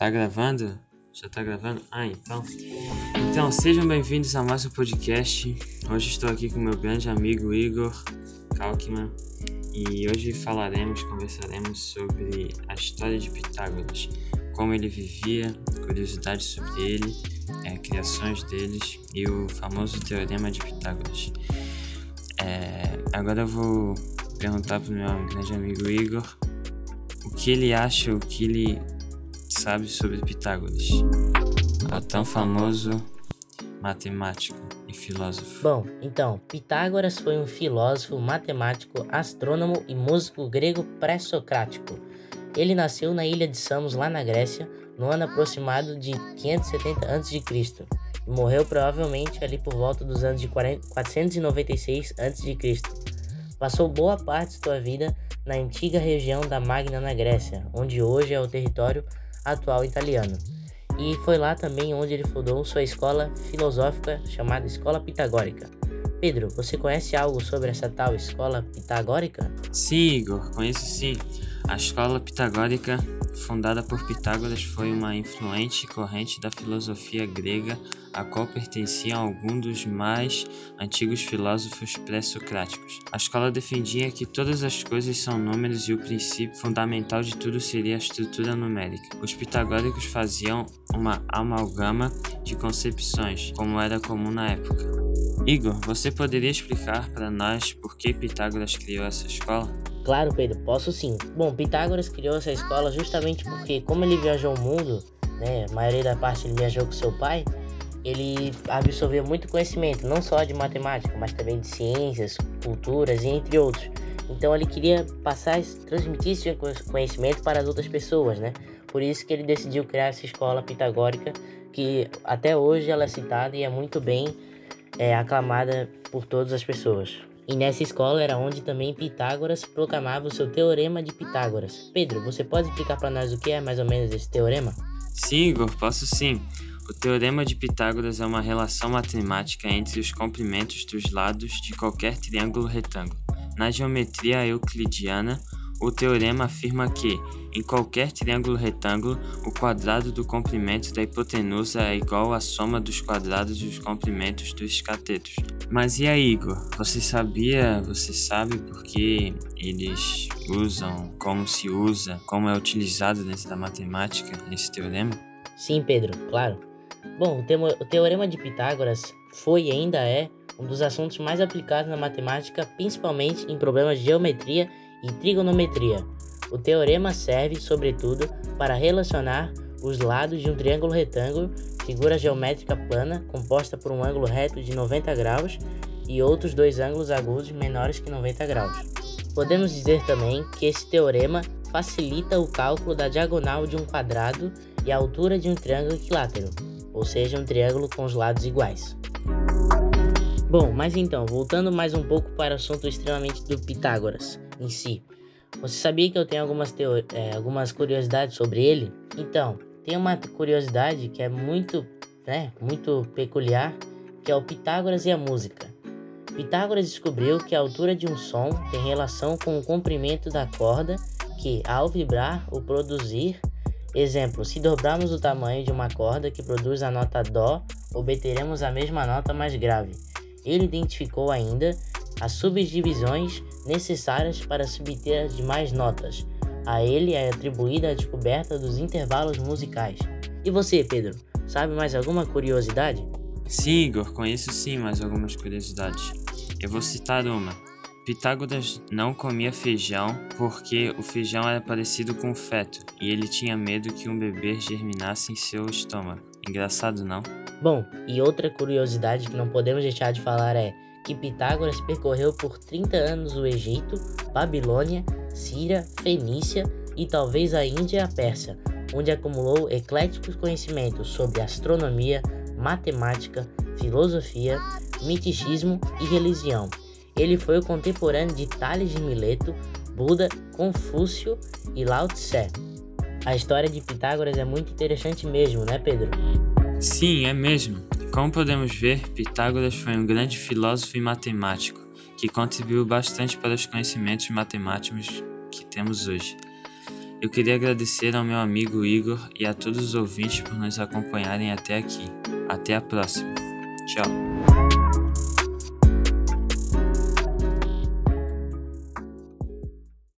Tá gravando? Já tá gravando? Ah, então. Então, sejam bem-vindos a mais um podcast. Hoje estou aqui com meu grande amigo Igor Kalkman e hoje falaremos, conversaremos sobre a história de Pitágoras, como ele vivia, curiosidades sobre ele, é, criações deles e o famoso teorema de Pitágoras. É, agora eu vou perguntar para o meu grande amigo Igor o que ele acha, o que ele sabe sobre Pitágoras, o tão famoso matemático e filósofo? Bom, então, Pitágoras foi um filósofo, matemático, astrônomo e músico grego pré-socrático. Ele nasceu na ilha de Samos, lá na Grécia, no ano aproximado de 570 a.C. e morreu provavelmente ali por volta dos anos de 496 a.C. Passou boa parte de sua vida na antiga região da Magna na Grécia, onde hoje é o território atual italiano. E foi lá também onde ele fundou sua escola filosófica chamada Escola Pitagórica. Pedro, você conhece algo sobre essa tal escola pitagórica? Sim, Igor, conheço sim. A escola pitagórica, fundada por Pitágoras, foi uma influente corrente da filosofia grega, a qual pertenciam alguns dos mais antigos filósofos pré-socráticos. A escola defendia que todas as coisas são números e o princípio fundamental de tudo seria a estrutura numérica. Os pitagóricos faziam uma amalgama de concepções, como era comum na época. Igor, você poderia explicar para nós por que Pitágoras criou essa escola? Claro, Pedro, posso sim. Bom, Pitágoras criou essa escola justamente porque, como ele viajou o mundo, né, a maioria da parte ele viajou com seu pai, ele absorveu muito conhecimento, não só de matemática, mas também de ciências, culturas e entre outros. Então ele queria passar, transmitir esse conhecimento para as outras pessoas, né? Por isso que ele decidiu criar essa escola pitagórica, que até hoje ela é citada e é muito bem é, aclamada por todas as pessoas. E nessa escola era onde também Pitágoras proclamava o seu teorema de Pitágoras. Pedro, você pode explicar para nós o que é mais ou menos esse teorema? Sim, Igor, posso sim. O teorema de Pitágoras é uma relação matemática entre os comprimentos dos lados de qualquer triângulo retângulo. Na geometria euclidiana, o teorema afirma que, em qualquer triângulo retângulo, o quadrado do comprimento da hipotenusa é igual à soma dos quadrados dos comprimentos dos catetos. Mas e aí, Igor? Você sabia, você sabe por que eles usam, como se usa, como é utilizado dentro da matemática esse teorema? Sim, Pedro, claro. Bom, o Teorema de Pitágoras foi e ainda é um dos assuntos mais aplicados na matemática, principalmente em problemas de geometria e trigonometria. O teorema serve, sobretudo, para relacionar os lados de um triângulo retângulo, figura geométrica plana composta por um ângulo reto de 90 graus e outros dois ângulos agudos menores que 90 graus. Podemos dizer também que esse teorema facilita o cálculo da diagonal de um quadrado e a altura de um triângulo equilátero ou seja, um triângulo com os lados iguais. Bom, mas então, voltando mais um pouco para o assunto extremamente do Pitágoras em si. Você sabia que eu tenho algumas, é, algumas curiosidades sobre ele? Então, tem uma curiosidade que é muito, né, muito peculiar, que é o Pitágoras e a música. Pitágoras descobriu que a altura de um som tem relação com o comprimento da corda que, ao vibrar ou produzir Exemplo: se dobrarmos o tamanho de uma corda que produz a nota Dó, obteremos a mesma nota mais grave. Ele identificou ainda as subdivisões necessárias para subter as demais notas. A ele é atribuída a descoberta dos intervalos musicais. E você, Pedro, sabe mais alguma curiosidade? Sim, Igor, conheço sim mais algumas curiosidades. Eu vou citar uma. Pitágoras não comia feijão porque o feijão era parecido com feto e ele tinha medo que um bebê germinasse em seu estômago. Engraçado, não? Bom, e outra curiosidade que não podemos deixar de falar é que Pitágoras percorreu por 30 anos o Egito, Babilônia, Síria, Fenícia e talvez a Índia e a Pérsia, onde acumulou ecléticos conhecimentos sobre astronomia, matemática, filosofia, miticismo e religião ele foi o contemporâneo de Tales de Mileto, Buda, Confúcio e Lao Tse. A história de Pitágoras é muito interessante mesmo, né, Pedro? Sim, é mesmo. Como podemos ver, Pitágoras foi um grande filósofo e matemático que contribuiu bastante para os conhecimentos matemáticos que temos hoje. Eu queria agradecer ao meu amigo Igor e a todos os ouvintes por nos acompanharem até aqui. Até a próxima. Tchau.